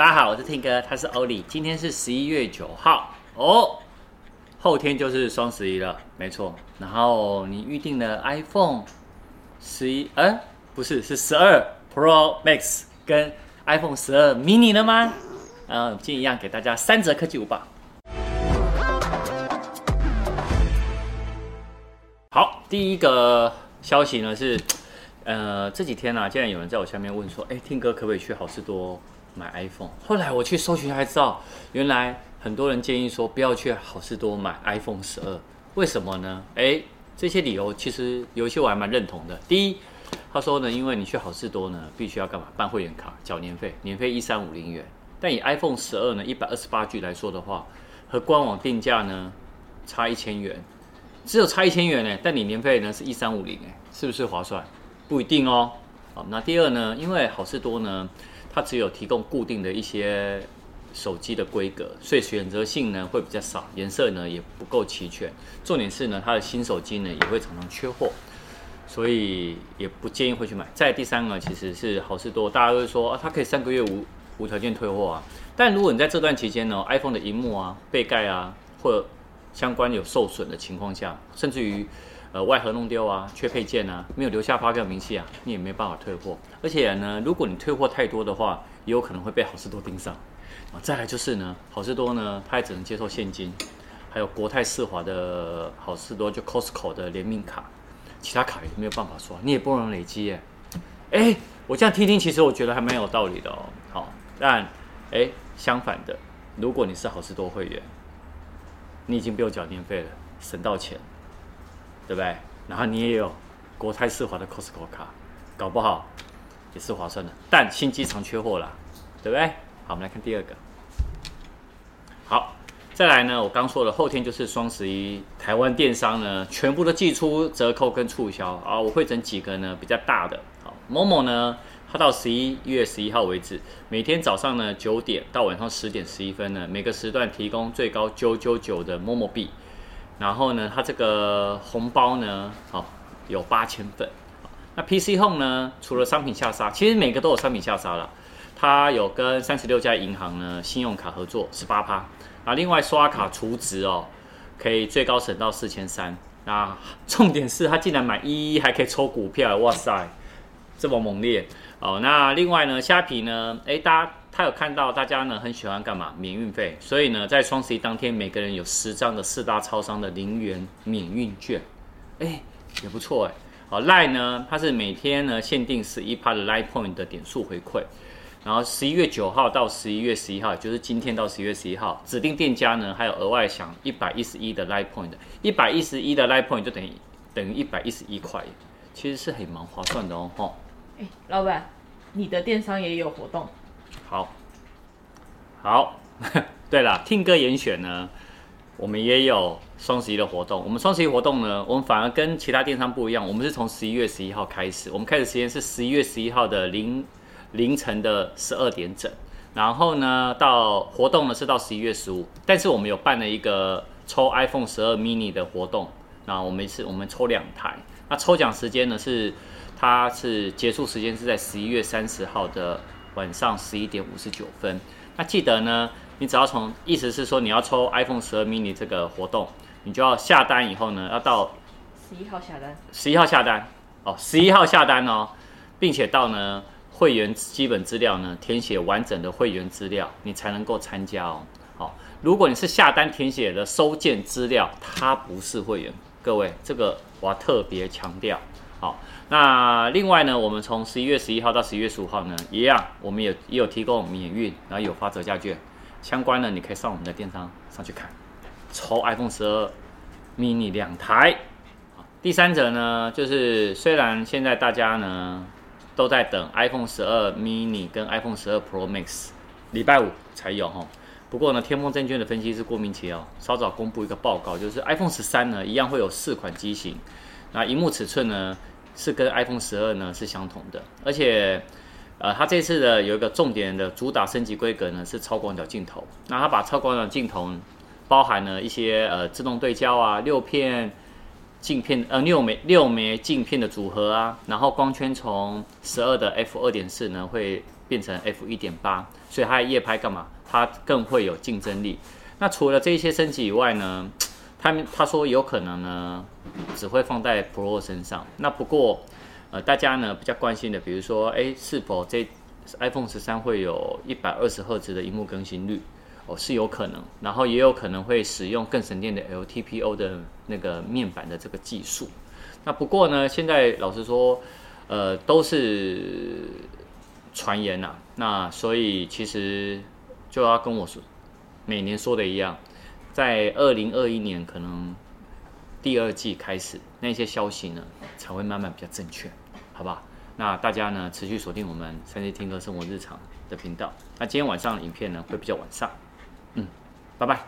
大家好，我是 Tim 哥，他是欧里。今天是十一月九号哦，后天就是双十一了，没错。然后你预定了 iPhone 十一，哎，不是，是十二 Pro Max 跟 iPhone 十二 mini 了吗？嗯，今天一样给大家三折科技午报。好，第一个消息呢是，呃，这几天呢、啊，竟然有人在我下面问说，哎，Tim 哥可不可以去好事多？买 iPhone，后来我去搜寻才知道，原来很多人建议说不要去好事多买 iPhone 十二，为什么呢？诶，这些理由其实有些我还蛮认同的。第一，他说呢，因为你去好事多呢，必须要干嘛？办会员卡，缴年费，年费一三五零元。但以 iPhone 十二呢，一百二十八 G 来说的话，和官网定价呢差一千元，只有差一千元呢，但你年费呢是一三五零，哎，是不是划算？不一定哦。好，那第二呢，因为好事多呢。它只有提供固定的一些手机的规格，所以选择性呢会比较少，颜色呢也不够齐全。重点是呢，它的新手机呢也会常常缺货，所以也不建议会去买。再第三个其实是好事多，大家都会说啊，它可以三个月无无条件退货啊。但如果你在这段期间呢，iPhone 的荧幕啊、背盖啊或相关有受损的情况下，甚至于。呃，外盒弄丢啊，缺配件啊，没有留下发票明细啊，你也没办法退货。而且呢，如果你退货太多的话，也有可能会被好事多盯上。再来就是呢，好事多呢，它也只能接受现金，还有国泰世华的好事多就 Costco 的联名卡，其他卡也没有办法刷，你也不能累积耶。哎，我这样听听，其实我觉得还蛮有道理的哦。好，但哎，相反的，如果你是好事多会员，你已经不用缴年费了，省到钱。对不对？然后你也有国泰世华的 Costco 卡，搞不好也是划算的。但新机常缺货啦，对不对？好，我们来看第二个。好，再来呢，我刚说了，后天就是双十一，台湾电商呢全部都祭出折扣跟促销啊。我会整几个呢比较大的。好，Momo 呢，它到十一月十一号为止，每天早上呢九点到晚上十点十一分呢，每个时段提供最高九九九的 Momo 币。然后呢，它这个红包呢，好有八千份。那 PC Home 呢，除了商品下杀，其实每个都有商品下杀了。它有跟三十六家银行呢信用卡合作，十八趴。啊，另外刷卡储值哦，可以最高省到四千三。那重点是它竟然买一一还可以抽股票，哇塞，这么猛烈哦。那另外呢，虾皮呢，哎，大家。他有看到大家呢很喜欢干嘛？免运费，所以呢在双十一当天，每个人有十张的四大超商的零元免运券，哎，也不错哎。好，LINE 呢，它是每天呢限定十一趴的 LINE Point 的点数回馈，然后十一月九号到十一月十一号，就是今天到十一月十一号，指定店家呢还有额外享一百一十一的 LINE Point，一百一十一的 LINE Point 就等于等于一百一十一块，其实是很蛮划算的哦。吼，哎，老板，你的电商也有活动？好，好，对了听歌严选呢，我们也有双十一的活动。我们双十一活动呢，我们反而跟其他电商不一样，我们是从十一月十一号开始，我们开始时间是十一月十一号的凌凌晨的十二点整，然后呢，到活动呢是到十一月十五，但是我们有办了一个抽 iPhone 十二 mini 的活动，那我们是，我们抽两台，那抽奖时间呢是，它是结束时间是在十一月三十号的。晚上十一点五十九分，那记得呢，你只要从，意思是说你要抽 iPhone 十二 mini 这个活动，你就要下单以后呢，要到十一号下单，十一号下单哦，十一号下单哦，并且到呢会员基本资料呢填写完整的会员资料，你才能够参加哦。好，如果你是下单填写的收件资料，它不是会员，各位这个我要特别强调。好，那另外呢，我们从十一月十一号到十一月十五号呢，一样，我们也也有提供免运，然后有发折价券，相关的你可以上我们的电商上去看，抽 iPhone 十二 mini 两台。第三者呢，就是虽然现在大家呢都在等 iPhone 十二 mini 跟 iPhone 十二 Pro Max，礼拜五才有哈。不过呢，天风证券的分析师郭明奇哦，稍早公布一个报告，就是 iPhone 十三呢一样会有四款机型，那荧幕尺寸呢，是跟 iPhone 十二呢是相同的，而且，呃，它这次的有一个重点的主打升级规格呢是超广角镜头。那它把超广角镜头包含了一些呃自动对焦啊、六片镜片呃六枚六枚镜片的组合啊，然后光圈从十二的 f 二点四呢会变成 F 一点八，所以它的夜拍干嘛？它更会有竞争力。那除了这些升级以外呢，他他说有可能呢，只会放在 Pro 身上。那不过，呃，大家呢比较关心的，比如说，哎，是否这 iPhone 十三会有一百二十赫兹的荧幕更新率？哦，是有可能。然后也有可能会使用更省电的 LTPO 的那个面板的这个技术。那不过呢，现在老实说，呃，都是传言呐、啊。那所以其实就要跟我说。每年说的一样，在二零二一年可能第二季开始，那些消息呢才会慢慢比较正确，好吧？那大家呢持续锁定我们三 C 听歌生活日常的频道。那今天晚上影片呢会比较晚上，嗯，拜拜。